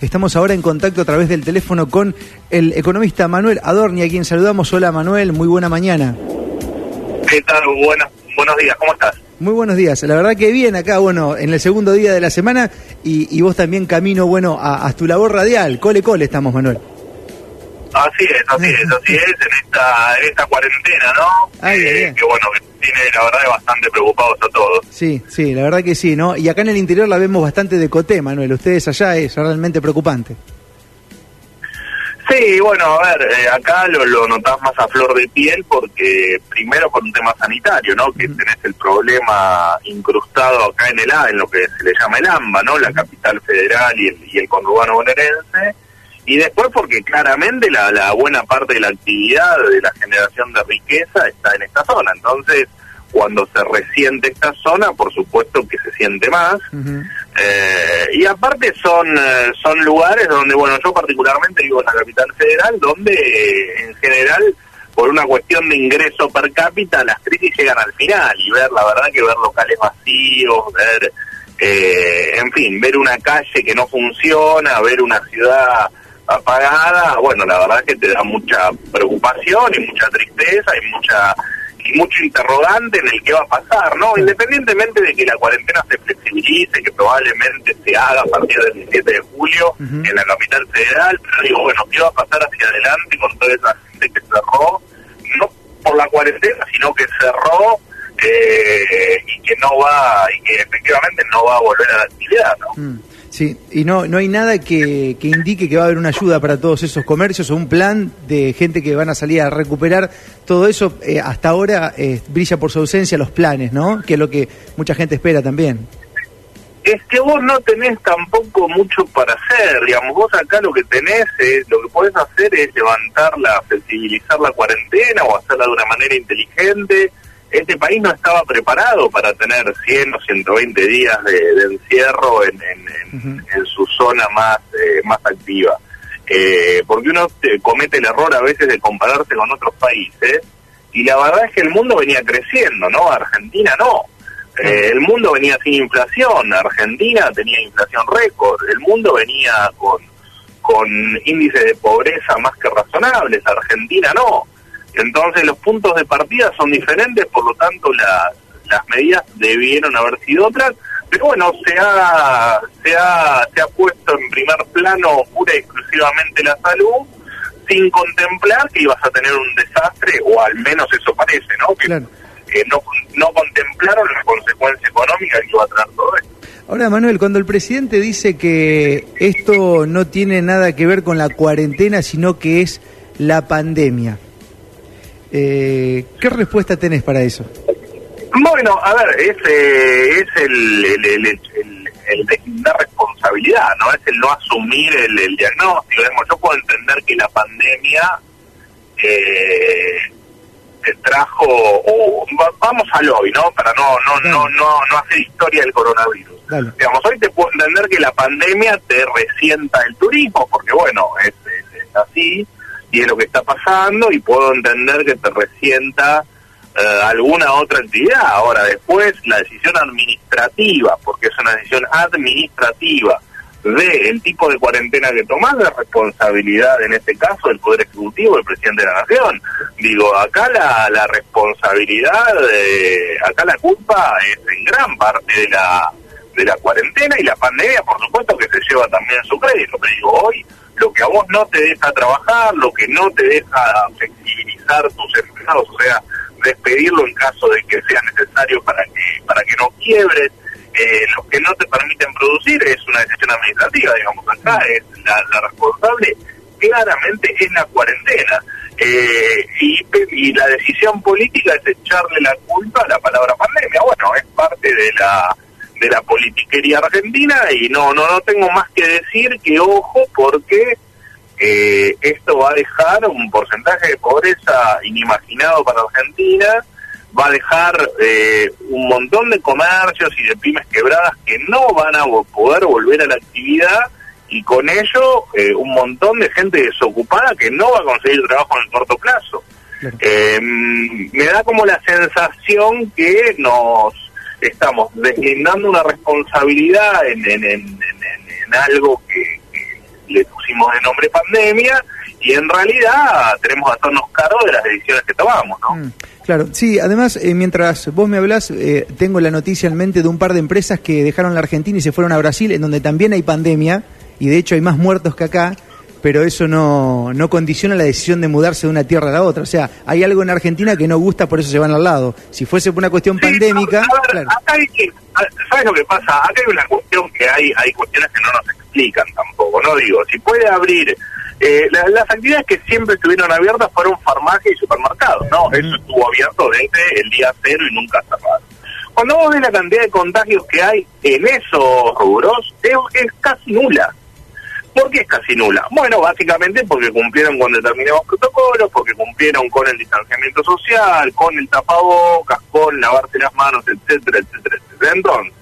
Estamos ahora en contacto a través del teléfono con el economista Manuel Adorni, a quien saludamos. Hola Manuel, muy buena mañana. ¿Qué tal? Buenos, buenos días, ¿cómo estás? Muy buenos días. La verdad que bien acá, bueno, en el segundo día de la semana y, vos también camino, bueno, a, tu labor radial. Cole, cole estamos, Manuel. Así es, así es, así es, en esta, en esta cuarentena, ¿no? Ay, eh, que bueno, que tiene la verdad bastante preocupados a todos. Sí, sí, la verdad que sí, ¿no? Y acá en el interior la vemos bastante de coté, Manuel. Ustedes allá es realmente preocupante. Sí, bueno, a ver, eh, acá lo, lo notás más a flor de piel porque primero por un tema sanitario, ¿no? Que tenés el problema incrustado acá en el A, en lo que se le llama el AMBA, ¿no? La capital federal y el, y el conurbano bonaerense. Y después porque claramente la, la buena parte de la actividad de la generación de riqueza está en esta zona. Entonces, cuando se resiente esta zona, por supuesto que se siente más. Eh, y aparte son, eh, son lugares donde, bueno, yo particularmente vivo en la capital federal, donde eh, en general, por una cuestión de ingreso per cápita, las crisis llegan al final y ver, la verdad que ver locales vacíos, ver, en fin, ver una calle que no funciona, ver una ciudad apagada, bueno, la verdad que te da mucha preocupación y mucha tristeza y mucha y mucho interrogante en el que va a pasar, ¿no? Independientemente de que la cuarentena se flexibilice, que probablemente se haga a partir del 17 de julio en la capital federal, pero digo, bueno, ¿qué va a pasar hacia adelante con toda esa gente que cerró? No por la cuarentena, sino que cerró eh, y que no va, y que efectivamente no va a volver a la actividad, ¿no? Mm. Sí, y no, no hay nada que, que, indique que va a haber una ayuda para todos esos comercios o un plan de gente que van a salir a recuperar todo eso. Eh, hasta ahora eh, brilla por su ausencia los planes, ¿no? Que es lo que mucha gente espera también. Es que vos no tenés tampoco mucho para hacer, digamos, vos acá lo que tenés, es, lo que podés hacer es levantarla, flexibilizar la cuarentena o hacerla de una manera inteligente, este país no estaba preparado para tener 100 o 120 días de, encierro en, en, su zona más, eh, más activa. Eh, porque uno comete el error a veces de compararse con otros países y la verdad es que el mundo venía creciendo, ¿no? Argentina no. Eh, el mundo venía sin inflación, Argentina tenía inflación récord, el mundo venía con, con índices de pobreza más que razonables, Argentina no. Entonces los puntos de partida son diferentes, por lo tanto las medidas debieron haber sido otras, pero bueno, se ha, se ha, se ha puesto en primer plano pura y exclusivamente la salud, sin contemplar que ibas a tener un desastre, o al menos eso parece, ¿no? Que, no, no contemplaron la consecuencia económica que iba a traer todo esto. Ahora, Manuel, cuando el presidente dice que esto no tiene nada que ver con la cuarentena, sino que es la pandemia, eh, ¿Qué respuesta tenés para eso? Bueno, a ver, es, es el, el, el, el, responsabilidad, ¿no? Es el no asumir el, diagnóstico. yo puedo entender que la pandemia eh, trajo, o, vamos al hoy, ¿no? Para no, no, no, no, no hacer historia del coronavirus. Digamos, hoy te puedo entender que la pandemia te resienta el turismo, porque bueno, es, es así y es lo que está pasando y puedo entender que te resienta eh, alguna otra entidad. Ahora, después la decisión administrativa, porque es una decisión administrativa de el tipo de cuarentena que tomás, de responsabilidad en este caso del Poder Ejecutivo, del Presidente de la Nación. Digo, acá la, la responsabilidad, de, acá la culpa es en gran parte de la de la cuarentena y la pandemia, por supuesto que se lleva también su crédito. Pero digo, hoy lo que a vos no te deja trabajar, lo que no te deja flexibilizar tus empleados, o sea, despedirlo en caso de que sea necesario para que para que no quiebres, eh, lo que no te permiten producir es una decisión administrativa, digamos, acá es la, responsable claramente es la cuarentena. Eh, y, y la decisión política es echarle la culpa a la palabra pandemia. Bueno, es parte de la de la politiquería argentina y no, no, no tengo más que decir que ojo porque eh, esto va a dejar un porcentaje de pobreza inimaginado para Argentina, va a dejar eh, un montón de comercios y de pymes quebradas que no van a poder volver a la actividad y con ello eh, un montón de gente desocupada que no va a conseguir trabajo en el corto plazo. me da como la sensación que nos estamos deslindando una responsabilidad en, en, en, algo que, pusimos de nombre pandemia y en realidad tenemos que hacernos cargo de las decisiones que tomamos, ¿no? Mm, claro, sí, además, eh, mientras vos me hablas, eh, tengo la noticia en mente de un par de empresas que dejaron la Argentina y se fueron a Brasil, en donde también hay pandemia, y de hecho hay más muertos que acá, pero eso no, no condiciona la decisión de mudarse de una tierra a la otra. O sea, hay algo en Argentina que no gusta, por eso se van al lado. Si fuese por una cuestión pandémica... acá hay que, ¿Sabes lo que pasa? Acá hay una cuestión que hay, hay cuestiones que no nos explican tampoco, ¿no? Digo, si puede abrir... Eh, las actividades que siempre estuvieron abiertas fueron farmacia y supermercados, ¿no? Eso estuvo abierto desde el día cero y nunca cerrado. Cuando vos ves la cantidad de contagios que hay en esos rubros, es casi nula. ¿Por qué es casi nula? Bueno, básicamente porque cumplieron con determinados protocolos, porque cumplieron con el distanciamiento social, con el tapabocas, con lavarse las manos, etcétera, etcétera, etcétera. Entonces,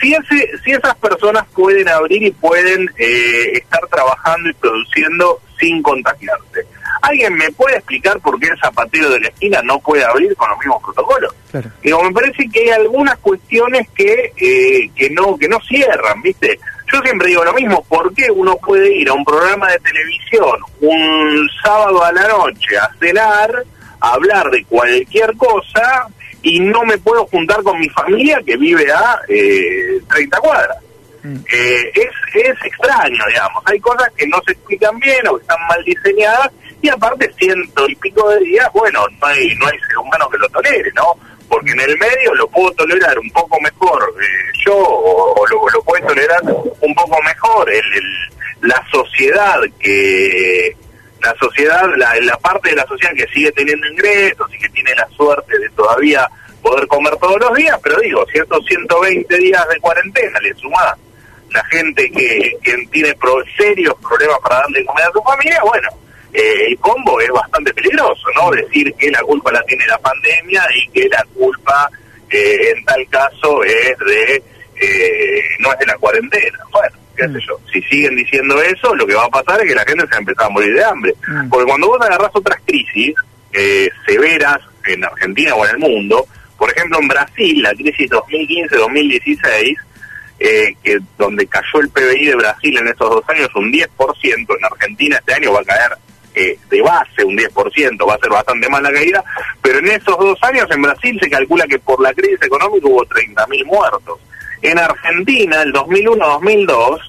si, ese, si esas personas pueden abrir y pueden eh, estar trabajando y produciendo sin contagiarse, ¿alguien me puede explicar por qué el zapatero de la esquina no puede abrir con los mismos protocolos? Digo, me parece que hay algunas cuestiones que, eh, que, no, que no cierran, ¿viste? Yo siempre digo lo mismo, ¿por qué uno puede ir a un programa de televisión un sábado a la noche a cenar, a hablar de cualquier cosa y no me puedo juntar con mi familia que vive a eh, 30 cuadras? Mm. Eh, es, es extraño, digamos. Hay cosas que no se explican bien o que están mal diseñadas y aparte ciento y pico de días, bueno, no hay, no hay ser humano que lo tolere, ¿no? Porque en el medio lo puedo tolerar un poco mejor eh, yo o, lo, lo puede tolerar un poco mejor el, la sociedad que la sociedad la, la parte de la sociedad que sigue teniendo ingresos y que tiene la suerte de todavía poder comer todos los días pero digo si estos 120 días de cuarentena le suma la gente que, que tiene serios problemas para darle comer a su familia bueno eh, el combo es bastante peligroso, ¿no? Decir que la culpa la tiene la pandemia y que la culpa eh, en tal caso es de, eh, no es de la cuarentena. Bueno, qué sé mm. yo, si siguen diciendo eso, lo que va a pasar es que la gente se va a empezar a morir de hambre. Mm. Porque cuando vos agarrás otras crisis severas en Argentina o en el mundo, por ejemplo en Brasil, la crisis 2015-2016, eh, que donde cayó el PBI de Brasil en esos dos años un 10%, en Argentina este año va a caer eh, de base un 10%, va a ser bastante más la caída, pero en esos dos años en Brasil se calcula que por la crisis económica hubo 30.000 muertos. En Argentina, el 2001-2002,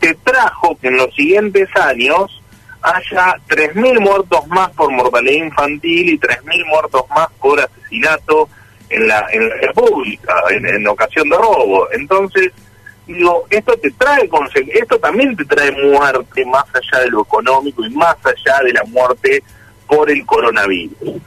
se trajo que en los siguientes años haya 3.000 muertos más por mortalidad infantil y 3.000 muertos más por asesinato en la, en la República, en ocasión de robo. Entonces, digo, esto te trae esto también te trae muerte más allá de lo económico y más allá de la muerte por el coronavirus.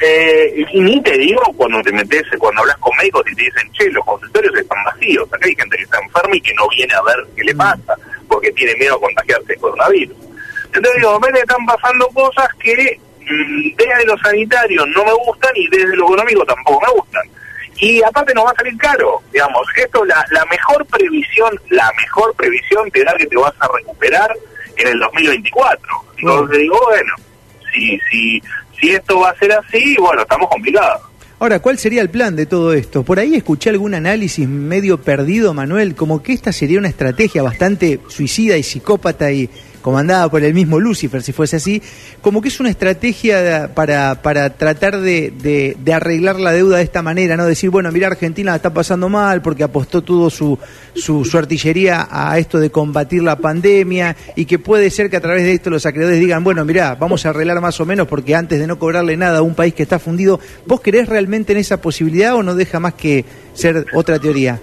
Eh, y ni te digo cuando te metes, cuando hablas con médicos y te dicen, che, los consultorios están vacíos, acá hay gente que está enferma y que no viene a ver qué le mm. pasa, porque tiene miedo a contagiarse el coronavirus. Entonces digo, me están pasando cosas que mm, desde lo sanitario no me gustan y desde lo económico tampoco me gustan y aparte nos va a salir caro, digamos, esto la, la mejor previsión, la mejor previsión te da que te vas a recuperar en el 2024. Entonces digo, bueno, si, si, si esto va a ser así, bueno, estamos complicados. Ahora, ¿cuál sería el plan de todo esto? Por ahí escuché algún análisis medio perdido, Manuel, como que esta sería una estrategia bastante suicida y psicópata y comandada por el mismo Lucifer, si fuese así, como que es una estrategia para, para tratar de, de, arreglar la deuda de esta manera, ¿no? Decir, bueno, mira, Argentina la está pasando mal porque apostó todo su, su, artillería a esto de combatir la pandemia y que puede ser que a través de esto los acreedores digan, bueno, mira, vamos a arreglar más o menos porque antes de no cobrarle nada a un país que está fundido, ¿vos creés realmente en esa posibilidad o no deja más que ser otra teoría?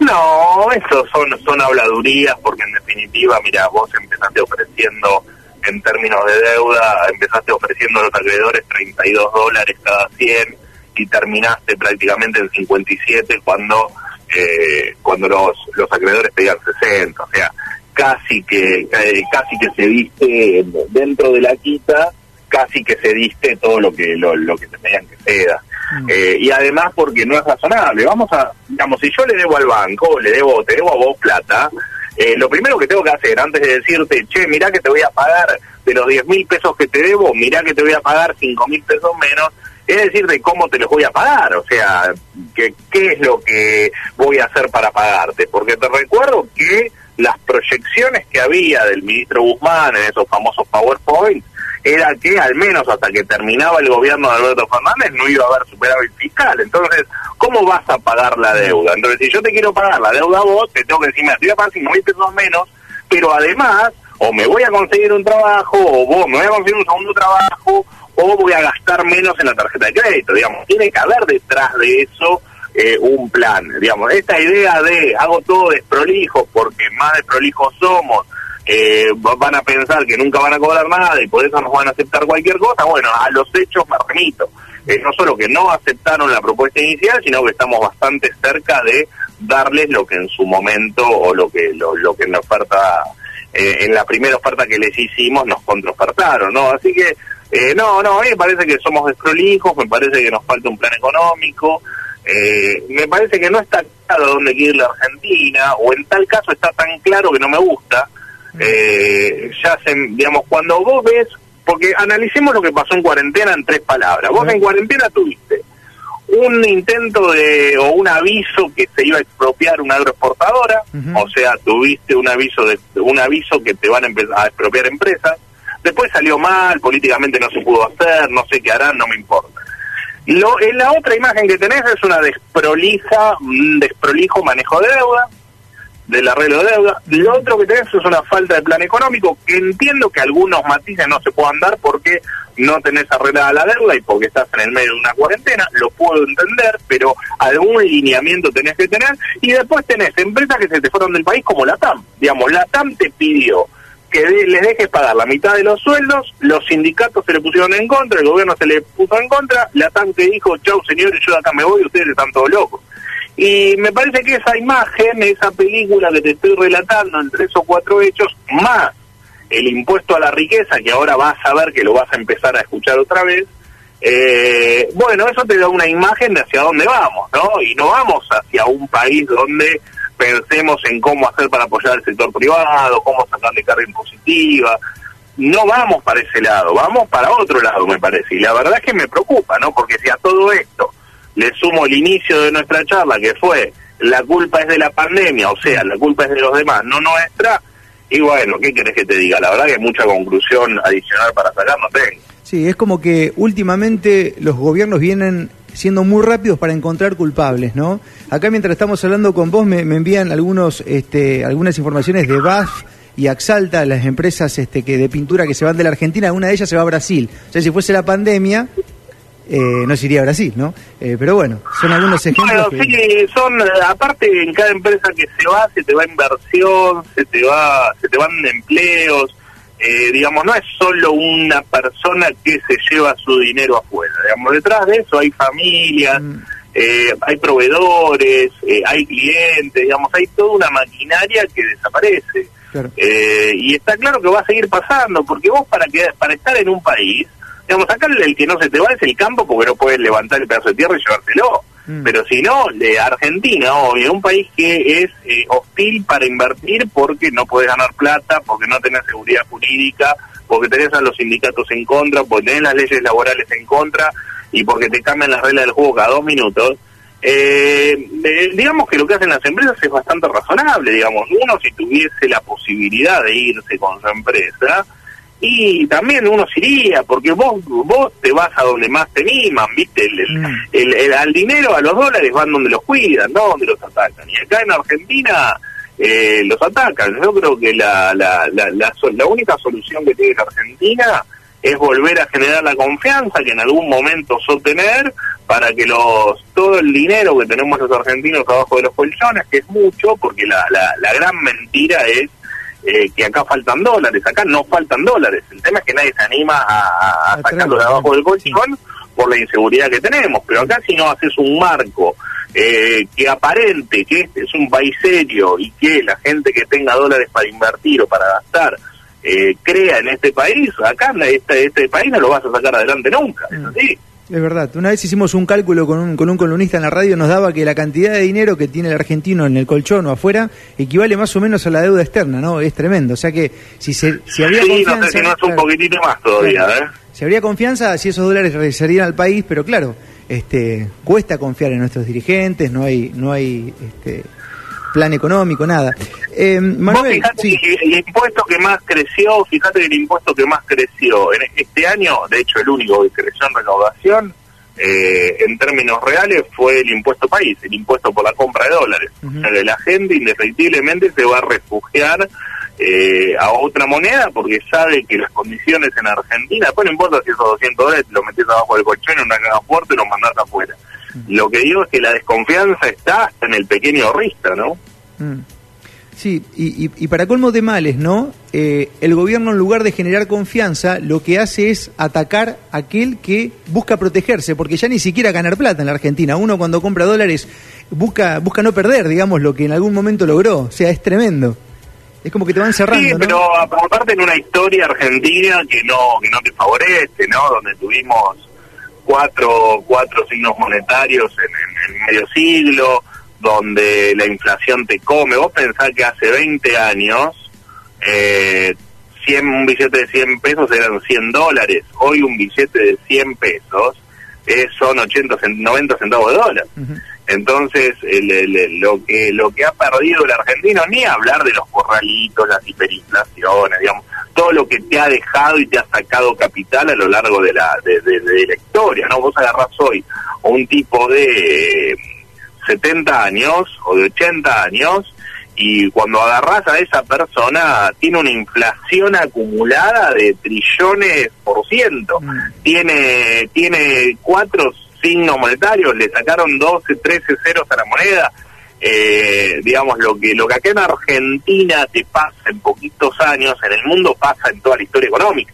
No, eso son, son habladurías porque en definitiva, mira, vos empezaste ofreciendo en términos de deuda, empezaste ofreciendo a los acreedores 32 dólares cada 100 y terminaste prácticamente en 57 cuando eh, cuando los, los acreedores pedían 60, o sea, casi que eh, casi que se diste dentro de la quita, casi que se diste todo lo que lo, lo que te pedían que ceda. Eh, y además porque no es razonable. Vamos a, digamos, si yo le debo al banco, le debo, te debo a vos plata, eh, lo primero que tengo que hacer antes de decirte, che, mirá que te voy a pagar de los 10 mil pesos que te debo, mirá que te voy a pagar 5 mil pesos menos, es decirte cómo te los voy a pagar, o sea, que, qué es lo que voy a hacer para pagarte. Porque te recuerdo que las proyecciones que había del ministro Guzmán en esos famosos PowerPoint era que al menos hasta que terminaba el gobierno de Alberto Fernández no iba a haber superávit fiscal. Entonces, ¿cómo vas a pagar la deuda? Entonces, si yo te quiero pagar la deuda a vos, te tengo que decir, me voy a pagar 5 mil pesos menos, pero además, o me voy a conseguir un trabajo, o vos me voy a conseguir un segundo trabajo, o voy a gastar menos en la tarjeta de crédito, digamos. Tiene que haber detrás de eso eh, un plan, digamos. Esta idea de hago todo desprolijo porque más desprolijos somos, eh, van a pensar que nunca van a cobrar nada y por eso nos van a aceptar cualquier cosa, bueno, a los hechos me remito. Eh, no solo que no aceptaron la propuesta inicial, sino que estamos bastante cerca de darles lo que en su momento o lo que lo, lo que en la oferta eh, en la primera oferta que les hicimos nos contraofertaron, ¿no? Así que eh, no, no, a mí me parece que somos desprolijos, me parece que nos falta un plan económico, eh, me parece que no está claro dónde quiere ir la Argentina, o en tal caso está tan claro que no me gusta. Eh, ya se, digamos, cuando vos ves, porque analicemos lo que pasó en cuarentena en tres palabras. Vos en cuarentena tuviste un intento de o un aviso que se iba a expropiar una agroexportadora, o sea, tuviste un aviso de un aviso que te van a empezar a expropiar empresas. Después salió mal, políticamente no se pudo hacer, no sé qué harán, no me importa. Lo, en la otra imagen que tenés es una desprolija, un desprolijo manejo de deuda, del arreglo de deuda. Lo otro que tenés es una falta de plan económico, que entiendo que algunos matices no se puedan dar porque no tenés arreglada la deuda y porque estás en el medio de una cuarentena, lo puedo entender, pero algún lineamiento tenés que tener. Y después tenés empresas que se te fueron del país como la TAM. Digamos, la TAM te pidió que les dejes pagar la mitad de los sueldos, los sindicatos se le pusieron en contra, el gobierno se le puso en contra, la TAM te dijo, chau señores, yo de acá me voy, ustedes están todos locos. Y me parece que esa imagen, esa película que te estoy relatando en tres o cuatro hechos, más el impuesto a la riqueza, que ahora vas a ver que lo vas a empezar a escuchar otra vez, eh, bueno, eso te da una imagen de hacia dónde vamos, ¿no? Y no vamos hacia un país donde pensemos en cómo hacer para apoyar al sector privado, cómo sacarle carga impositiva. No vamos para ese lado, vamos para otro lado, me parece. Y la verdad es que me preocupa, ¿no? Porque si a todo esto le sumo el inicio de nuestra charla, que fue la culpa es de la pandemia, o sea, la culpa es de los demás, no nuestra, y bueno, ¿qué querés que te diga? La verdad que mucha conclusión adicional para sacar no tengo. Sí, es como que últimamente los gobiernos vienen siendo muy rápidos para encontrar culpables, ¿no? Acá mientras estamos hablando con vos me, envían algunos, este, algunas informaciones de BAF y Axalta, las empresas este, que de pintura que se van de la Argentina, una de ellas se va a Brasil. O sea, si fuese la pandemia, eh, no se iría a Brasil, ¿no? Eh, pero bueno, son algunos ejemplos. Bueno, sí, son, aparte en cada empresa que se va, se te va inversión, se te va, se te van empleos, eh, digamos, no es solo una persona que se lleva su dinero afuera, digamos, detrás de eso hay familias, mm. eh, hay proveedores, eh, hay clientes, digamos, hay toda una maquinaria que desaparece. y está claro que va a seguir pasando, porque vos para, que, para estar en un país, digamos, acá el que no se te va es el campo porque no puedes levantar el pedazo de tierra y llevártelo. Mm. Pero si no, de Argentina, obvio, un país que es eh, hostil para invertir porque no puedes ganar plata, porque no tenés seguridad jurídica, porque tenés a los sindicatos en contra, porque tenés las leyes laborales en contra y porque te cambian las reglas del juego cada dos minutos. Eh, eh, digamos que lo que hacen las empresas es bastante razonable, digamos, uno si tuviese la posibilidad de irse con su empresa, y también uno se iría, porque vos vos te vas a donde más te miman, ¿viste? El, el, mm. al dinero, a los dólares van donde los cuidan, no donde los atacan. Y acá en Argentina eh, los atacan. Yo creo que la, la, la, la, única solución que tiene la Argentina es volver a generar la confianza que en algún momento sostener para que los todo el dinero que tenemos los argentinos abajo de los colchones, que es mucho, porque la, la, la gran mentira es eh, que acá faltan dólares, acá no faltan dólares. El tema es que nadie se anima a, a sacarlo de abajo del colchón por la inseguridad que tenemos, pero acá si no haces un marco eh, que aparente que este es un país serio y que la gente que tenga dólares para invertir o para gastar eh, crea en este país, acá este, este país no lo vas a sacar adelante nunca, es mm. así. Es verdad. Una vez hicimos un cálculo con un, con un columnista en la radio, nos daba que la cantidad de dinero que tiene el argentino en el colchón o afuera equivale más o menos a la deuda externa, ¿no? Es tremendo. O sea que si, se, si habría confianza... No sé si no es un poquitito más todavía, ¿eh? Si habría confianza, si esos dólares regresarían al país, pero claro, este cuesta confiar en nuestros dirigentes, no hay... No hay este, plan económico, nada. Eh, Manuel, el impuesto que más creció, fíjate que el impuesto que más creció en este año, de hecho el único que creció en recaudación, eh, en términos reales fue el impuesto país, el impuesto por la compra de dólares. o sea, la gente indefectiblemente se va a refugiar eh, a otra moneda porque sabe que las condiciones en Argentina, después no importa si esos 200 dólares lo metes abajo del colchón en una caja fuerte y lo mandás afuera. Lo que digo es que la desconfianza está en el pequeño ahorrista, ¿no? Mm. Sí, y, y, para colmo de males, ¿no? Eh, el gobierno en lugar de generar confianza, lo que hace es atacar a aquel que busca protegerse, porque ya ni siquiera ganar plata en la Argentina. Uno cuando compra dólares busca, busca no perder, digamos, lo que en algún momento logró. O sea, es tremendo. Es como que te van cerrando. Sí, pero aparte en una historia argentina que no, que no te favorece, ¿no? Donde tuvimos cuatro, cuatro signos monetarios en, el medio siglo, donde la inflación te come. Vos pensás que hace 20 años eh, 100, un billete de 100 pesos eran 100 dólares. Hoy un billete de 100 pesos es, son 80, 90 centavos de dólar. Entonces, lo que lo que ha perdido el argentino, ni hablar de los corralitos, las hiperinflaciones, digamos, todo lo que te ha dejado y te ha sacado capital a lo largo de la, de, la historia, ¿no? Vos agarrás hoy a un tipo de 70 años o de 80 años y cuando agarrás a esa persona tiene una inflación acumulada de trillones por ciento, mm. tiene, tiene cuatro signos monetarios, le sacaron 12, 13 ceros a la moneda. Eh, digamos, lo que, lo que acá en Argentina te pasa en poquitos años, en el mundo pasa en toda la historia económica.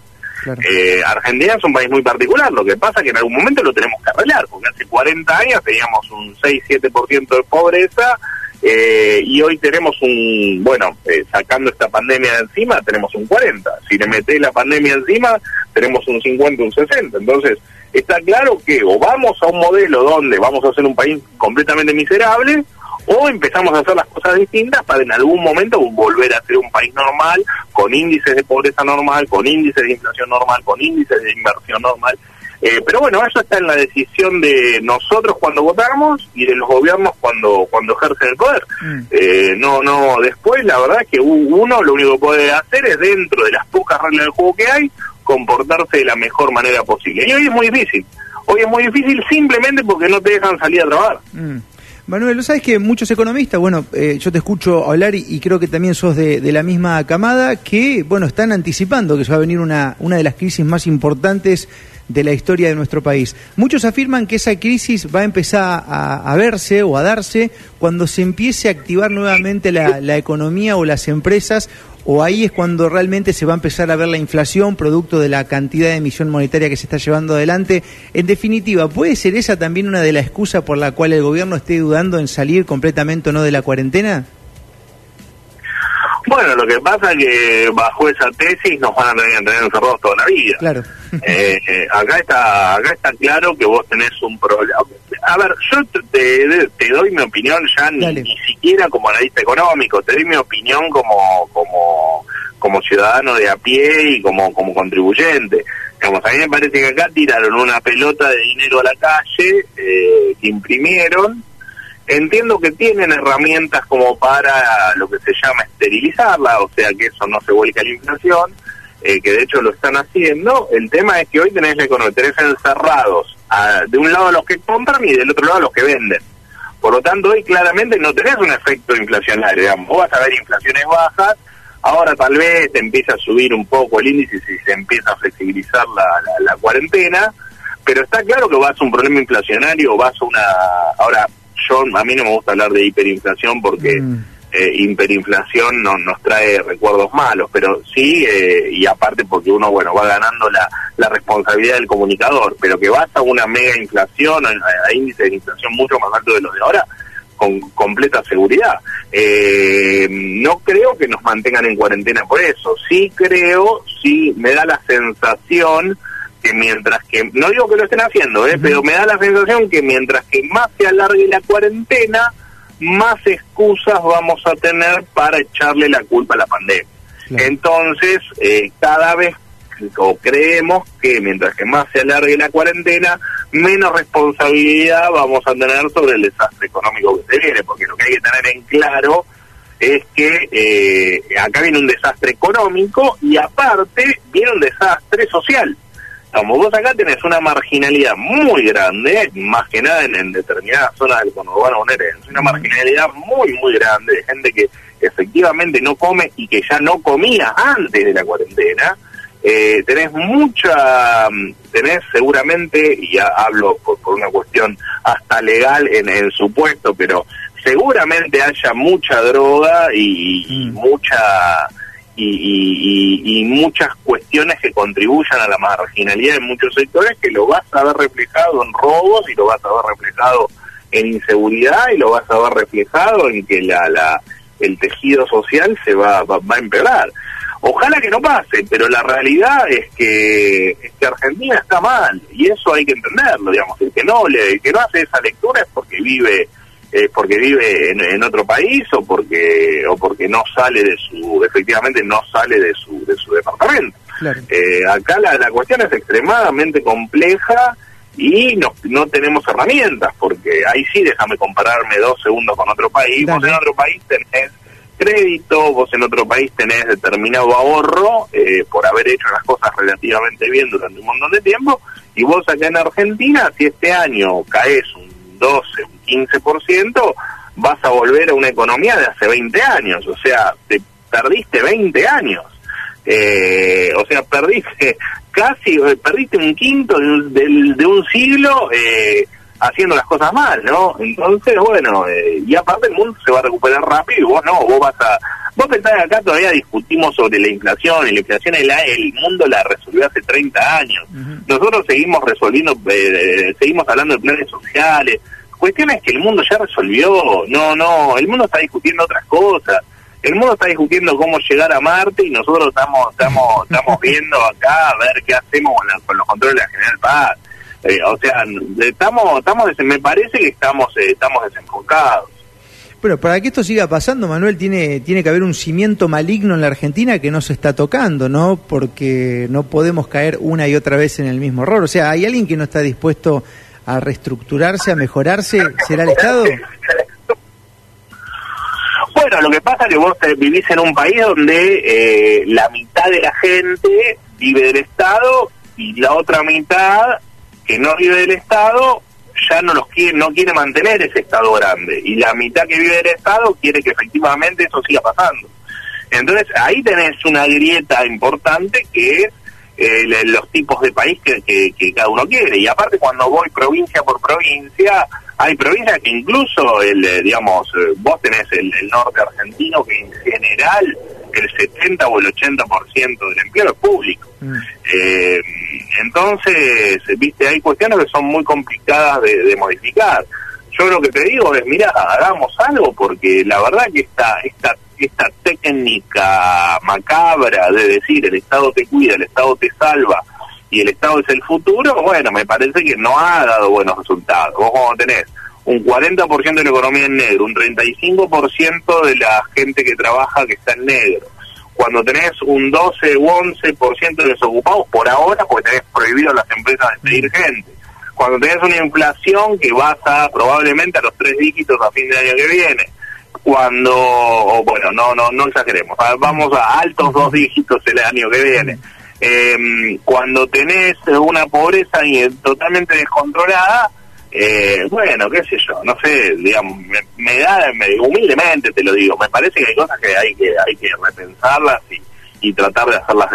Eh, Argentina es un país muy particular, lo que pasa es que en algún momento lo tenemos que arreglar, porque hace 40 años teníamos un 6-7% de pobreza eh, y hoy tenemos un, bueno, sacando esta pandemia de encima, tenemos un 40. Si le metés la pandemia encima, tenemos un 50, un 60. Entonces, está claro que o vamos a un modelo donde vamos a ser un país completamente miserable, o empezamos a hacer las cosas distintas para en algún momento volver a ser un país normal, con índices de pobreza normal, con índices de inflación normal, con índices de inversión normal. Eh, pero bueno, eso está en la decisión de nosotros cuando votamos y de los gobiernos cuando cuando ejercen el poder. Mm. Eh, no, no. Después, la verdad es que uno lo único que puede hacer es dentro de las pocas reglas del juego que hay comportarse de la mejor manera posible. Y hoy es muy difícil. Hoy es muy difícil simplemente porque no te dejan salir a trabajar. Mm. Manuel, ¿sabes que muchos economistas, bueno, eh, yo te escucho hablar y, creo que también sos de, la misma camada, que, bueno, están anticipando que se va a venir una, una de las crisis más importantes de la historia de nuestro país. Muchos afirman que esa crisis va a empezar a, verse o a darse cuando se empiece a activar nuevamente la, la economía o las empresas o ahí es cuando realmente se va a empezar a ver la inflación producto de la cantidad de emisión monetaria que se está llevando adelante. En definitiva, ¿puede ser esa también una de las excusas por la cual el gobierno esté dudando en salir completamente o no de la cuarentena? Bueno, lo que pasa es que bajo esa tesis nos van a tener, tener encerrados toda la vida. Claro. Eh, eh, acá está acá está claro que vos tenés un problema. A ver, yo te, te doy mi opinión ya ni, siquiera como analista económico, te doy mi opinión como como como ciudadano de a pie y como como contribuyente. Digamos, a mí me parece que acá tiraron una pelota de dinero a la calle eh, que imprimieron Entiendo que tienen herramientas como para lo que se llama esterilizarla, o sea que eso no se vuelca a la inflación, eh, que de hecho lo están haciendo. El tema es que hoy tenés la economía, tenés encerrados de un lado a los que compran y del otro lado a los que venden. Por lo tanto, hoy claramente no tenés un efecto inflacionario. Digamos. Vos vas a ver inflaciones bajas, ahora tal vez empieza a subir un poco el índice si se empieza a flexibilizar la, la cuarentena, pero está claro que vas a un problema inflacionario, vas a una... Ahora, yo a mí no me gusta hablar de hiperinflación porque mm. Eh, hiperinflación no, nos trae recuerdos malos, pero sí, eh, y aparte porque uno, bueno, va ganando la, la responsabilidad del comunicador, pero que vas a una mega inflación, a, a índice de inflación mucho más alto de los de ahora, con completa seguridad. Eh, no creo que nos mantengan en cuarentena por eso, sí creo, sí me da la sensación mientras que, no digo que lo estén haciendo, ¿eh? pero me da la sensación que mientras que más se alargue la cuarentena, más excusas vamos a tener para echarle la culpa a la pandemia. Entonces, eh, cada vez o creemos que mientras que más se alargue la cuarentena, menos responsabilidad vamos a tener sobre el desastre económico que se viene, porque lo que hay que tener en claro es que eh, acá viene un desastre económico y aparte viene un desastre social. Como vos acá tenés una marginalidad muy grande, más que nada en, determinadas zonas del conurbano bonaerense, una marginalidad muy, muy grande de gente que efectivamente no come y que ya no comía antes de la cuarentena. Eh, tenés mucha, tenés seguramente, y ya hablo por, una cuestión hasta legal en el supuesto, pero seguramente haya mucha droga y, mm. mucha y, muchas cuestiones que contribuyan a la marginalidad en muchos sectores que lo vas a ver reflejado en robos y lo vas a ver reflejado en inseguridad y lo vas a ver reflejado en que la, la el tejido social se va, va, a empeorar. Ojalá que no pase, pero la realidad es que, es que Argentina está mal y eso hay que entenderlo, digamos, el que no le, el que no hace esa lectura es porque vive eh, porque vive en, otro país o porque o porque no sale de su efectivamente no sale de su de su departamento. Eh, acá la, la cuestión es extremadamente compleja y no, no tenemos herramientas porque ahí sí déjame compararme dos segundos con otro país. Vos en otro país tenés crédito vos en otro país tenés determinado ahorro eh, por haber hecho las cosas relativamente bien durante un montón de tiempo y vos acá en Argentina si este año caes un 12, un 15%, vas a volver a una economía de hace 20 años, o sea, te perdiste 20 años. Eh, o sea, perdiste casi, eh, perdiste un quinto de, de, un siglo eh, haciendo las cosas mal, ¿no? Entonces, bueno, y aparte el mundo se va a recuperar rápido y vos no, vos vas a... Vos pensás que acá todavía discutimos sobre la inflación y la inflación el, el mundo la resolvió hace 30 años. Nosotros seguimos resolviendo, seguimos hablando de planes sociales, cuestiones que el mundo ya resolvió. No, no, el mundo está discutiendo otras cosas. El mundo está discutiendo cómo llegar a Marte y nosotros estamos estamos estamos viendo acá a ver qué hacemos con, los controles de la General Paz. Eh, o sea, estamos estamos me parece que estamos eh, estamos desenfocados. Bueno, para que esto siga pasando, Manuel, tiene, tiene que haber un cimiento maligno en la Argentina que no se está tocando, ¿no? Porque no podemos caer una y otra vez en el mismo error. O sea, ¿hay alguien que no está dispuesto a reestructurarse, a mejorarse? ¿Será el Estado? Bueno, lo que pasa es que vos vivís en un país donde eh, la mitad de la gente vive del Estado y la otra mitad que no vive del Estado ya no los quiere, no quiere mantener ese Estado grande y la mitad que vive del Estado quiere que efectivamente eso siga pasando. Entonces ahí tenés una grieta importante que es eh, los tipos de país que, que, cada uno quiere. Y aparte cuando voy provincia por provincia, hay provincias que incluso, el, eh, digamos, eh, vos tenés el, norte argentino que en general el 70 o el 80% del empleo es público. Mm. entonces, viste, hay cuestiones que son muy complicadas de, de, modificar. Yo lo que te digo es, mira, hagamos algo porque la verdad que esta, esta esta técnica macabra de decir el Estado te cuida, el Estado te salva y el Estado es el futuro, bueno, me parece que no ha dado buenos resultados. Vos cuando tenés un 40% de la economía en negro, un 35% de la gente que trabaja que está en negro, cuando tenés un 12 u 11% de desocupados por ahora, porque tenés prohibido a las empresas despedir gente, cuando tenés una inflación que vas a probablemente a los tres dígitos a fin de año que viene, cuando, bueno, no, no, no exageremos, vamos a altos dos dígitos el año que viene. Em, cuando tenés una pobreza totalmente descontrolada, eh, bueno, qué sé yo, no sé, digamos, me, da, humildemente te lo digo, me parece que hay cosas que hay que, hay que repensarlas y, tratar de hacerlas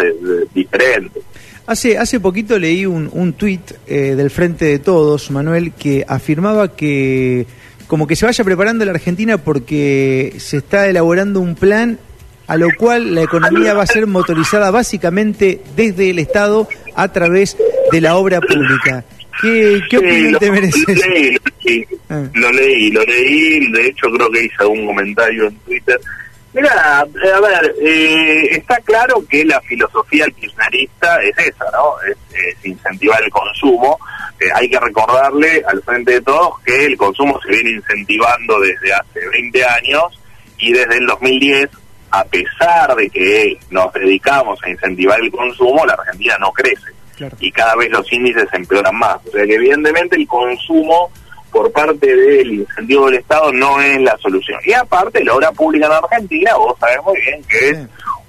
diferentes. Hace, hace poquito leí un, un tuit eh, del Frente de Todos, Manuel, que afirmaba que como que se vaya preparando la Argentina porque se está elaborando un plan a lo cual la economía va a ser motorizada básicamente desde el Estado a través de la obra pública. ¿Qué, qué opinión te merece? Ah. Lo leí, lo leí, de hecho creo que hice algún comentario en Twitter. Mira, a ver, eh, está claro que la filosofía kirchnerista es esa, ¿no? es incentivar el consumo eh, hay que recordarle al frente de todos que el consumo se viene incentivando desde hace 20 años y desde el 2010, a pesar de que nos dedicamos a incentivar el consumo, la Argentina no crece y cada vez los índices empeoran más. O sea que evidentemente el consumo por parte del incentivo del Estado no es la solución. Y aparte, la obra pública en Argentina, vos sabés muy bien que es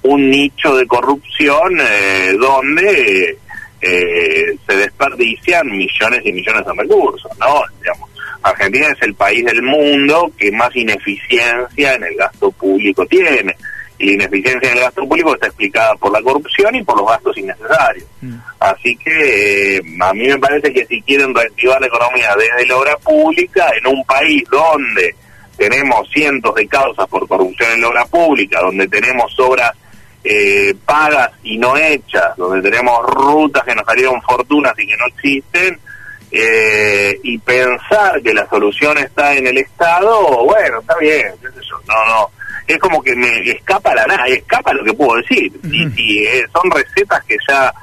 un nicho de corrupción eh, donde eh, se desperdician millones y millones de recursos, ¿no? Digamos, Argentina es el país del mundo que más ineficiencia en el gasto público tiene. Y la ineficiencia en el gasto público está explicada por la corrupción y por los gastos innecesarios. Mm. Así que eh, a mí me parece que si quieren reactivar la economía desde la obra pública, en un país donde tenemos cientos de causas por corrupción en la obra pública, donde tenemos obras eh, pagas y no hechas, donde tenemos rutas que nos salieron fortunas y que no existen, eh, y pensar que la solución está en el Estado, bueno, está bien, no, no, es como que me escapa la nada, escapa lo que puedo decir, y, eh, son recetas que ya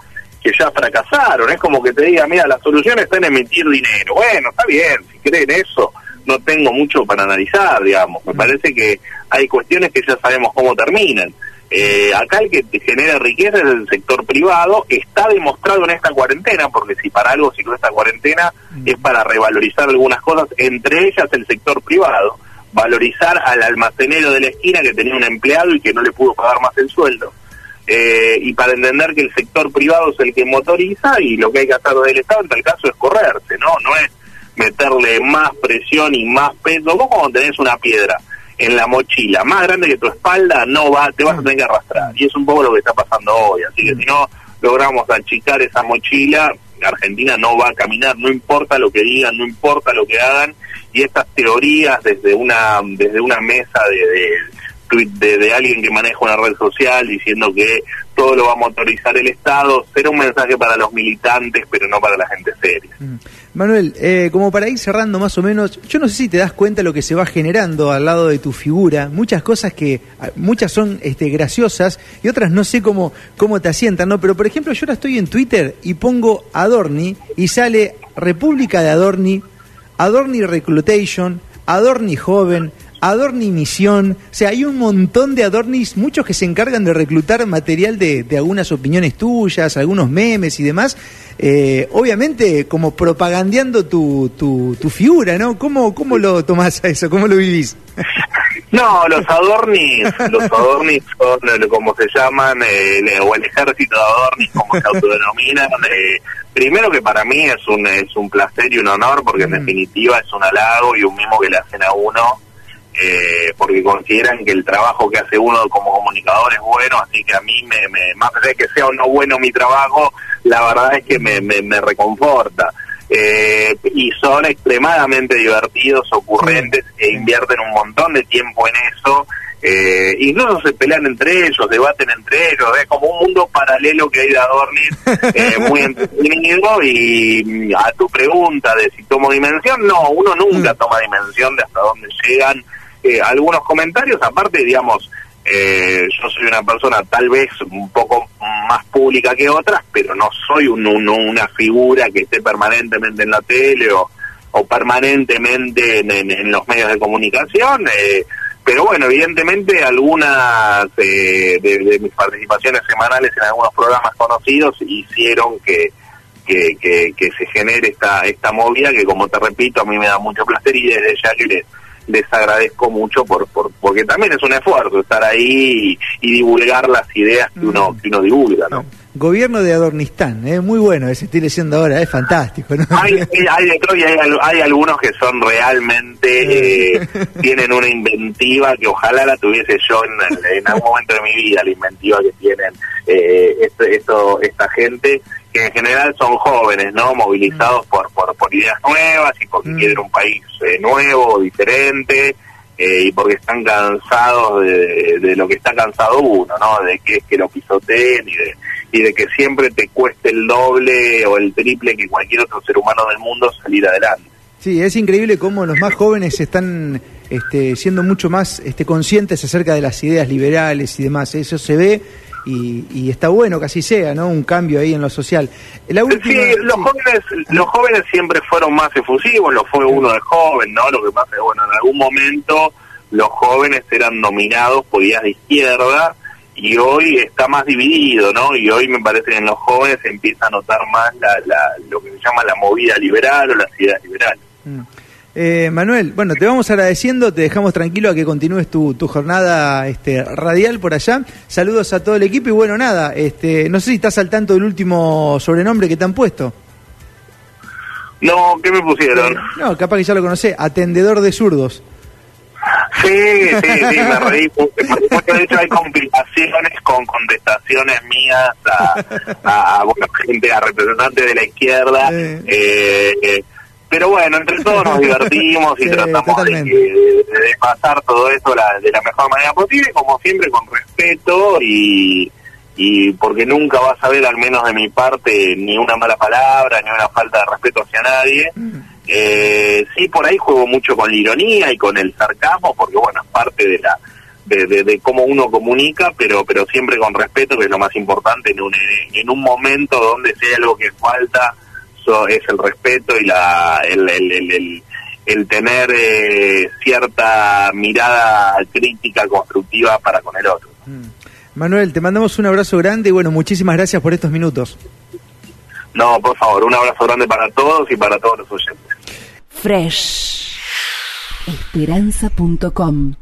que ya fracasaron, es como que te diga, mira, la solución está en emitir dinero, bueno, está bien, si creen eso, no tengo mucho para analizar, digamos, me parece que hay cuestiones que ya sabemos cómo terminan, eh, acá el que genera riqueza es el sector privado, está demostrado en esta cuarentena, porque si para algo sirve esta cuarentena es para revalorizar algunas cosas, entre ellas el sector privado, valorizar al almacenero de la esquina que tenía un empleado y que no le pudo pagar más el sueldo. Eh, y para entender que el sector privado es el que motoriza y lo que hay que hacer del Estado en tal caso es correrse, ¿no? No es meterle más presión y más peso, como cuando tenés una piedra en la mochila más grande que tu espalda, no va, te vas a tener que arrastrar. Y es un poco lo que está pasando hoy. Así que si no logramos achicar esa mochila, Argentina no va a caminar, no importa lo que digan, no importa lo que hagan. Y estas teorías desde una desde una mesa de, de, de, alguien que maneja una red social diciendo que todo lo va a motorizar el Estado, será un mensaje para los militantes, pero no para la gente seria. Mm. Manuel, eh, como para ir cerrando más o menos, yo no sé si te das cuenta lo que se va generando al lado de tu figura, muchas cosas que, muchas son este, graciosas y otras no sé cómo, cómo te asientan, ¿no? Pero por ejemplo, yo ahora estoy en Twitter y pongo Adorni y sale República de Adorni, Adorni Reclutation, Adorni Joven, Adorni Misión, o sea, hay un montón de Adornis, muchos que se encargan de reclutar material de, de algunas opiniones tuyas, algunos memes y demás, eh, obviamente como propagandeando tu, tu, figura, ¿no? ¿Cómo, ¿Cómo lo tomás a eso? ¿Cómo lo vivís? No, los adornis, los adornis son eh, como se llaman, eh, o el ejército de adornis, como se autodenominan. Eh, primero que para mí es un, es un placer y un honor, porque en mm. definitiva es un halago y un mimo que le hacen a uno eh, porque consideran que el trabajo que hace uno como comunicador es bueno, así que a mí, me, más allá de que sea o no bueno mi trabajo, la verdad es que me, me, reconforta. Eh, y son extremadamente divertidos, ocurrentes, e invierten un montón de tiempo en eso. Eh, incluso se pelean entre ellos, debaten entre ellos, es como un mundo paralelo que hay de Adornis, eh, muy entretenido. Y mm, a tu pregunta de si tomo dimensión, no, uno nunca mm. toma dimensión de hasta dónde llegan eh, algunos comentarios, aparte, digamos, eh, yo soy una persona tal vez un poco más pública que otras, pero no soy un, una figura que esté permanentemente en la tele o, o permanentemente en, los medios de comunicación. Eh, pero bueno, evidentemente algunas de, de, mis participaciones semanales en algunos programas conocidos hicieron que, que, que, se genere esta, esta movida que, como te repito, a mí me da mucho placer y desde ya que les les agradezco mucho por, por porque también es un esfuerzo estar ahí y, divulgar las ideas que uno, que uno divulga, ¿no? Gobierno de Adornistán, es ¿eh? muy bueno ese estoy leyendo ahora, es fantástico. ¿no? Hay, hay, algunos que son realmente, eh, tienen una inventiva que ojalá la tuviese yo en, en, algún momento de mi vida, la inventiva que tienen eh, esto, esto, esta gente que en general son jóvenes, ¿no? Movilizados por, por, por ideas nuevas y porque mm. quieren un país eh, nuevo, diferente, eh, y porque están cansados de, de, lo que está cansado uno, ¿no? De que es que lo pisoteen y de, y de que siempre te cueste el doble o el triple que cualquier otro ser humano del mundo salir adelante. Sí, es increíble cómo los más jóvenes están este, siendo mucho más este, conscientes acerca de las ideas liberales y demás. Eso se ve y, está bueno que así sea, ¿no? Un cambio ahí en lo social. La sí, los jóvenes los jóvenes siempre fueron más efusivos, lo fue uno de joven, ¿no? Lo que pasa es bueno, en algún momento los jóvenes eran dominados por ideas de izquierda y hoy está más dividido, ¿no? Y hoy me parece que en los jóvenes se empieza a notar más la, lo que se llama la movida liberal o las ideas liberales. Mm. Eh, Manuel, bueno, te vamos agradeciendo, te dejamos tranquilo a que continúes tu, tu, jornada este, radial por allá. Saludos a todo el equipo y bueno, nada, este, no sé si estás al tanto del último sobrenombre que te han puesto. No, ¿qué me pusieron? No, capaz que ya lo conocé, atendedor de zurdos. Sí, sí, sí, me reí. Porque, de hecho hay compilaciones con contestaciones mías a, a, bueno, gente, a representantes de la izquierda. Eh, eh, pero bueno, entre todos nos divertimos y tratamos de, de, pasar todo eso la, de la mejor manera posible, como siempre con respeto y, y porque nunca vas a ver, al menos de mi parte, ni una mala palabra, ni una falta de respeto hacia nadie. Mm. Eh, sí, por ahí juego mucho con la ironía y con el sarcasmo, porque bueno, es parte de la de, de, cómo uno comunica, pero pero siempre con respeto, que es lo más importante en un, en un momento donde sea algo que falta, es el respeto y la el, el, el, tener eh, cierta mirada crítica, constructiva para con el otro. Mm. Manuel, te mandamos un abrazo grande y bueno, muchísimas gracias por estos minutos. No, por favor, un abrazo grande para todos y para todos los oyentes. Fresh. Esperanza.com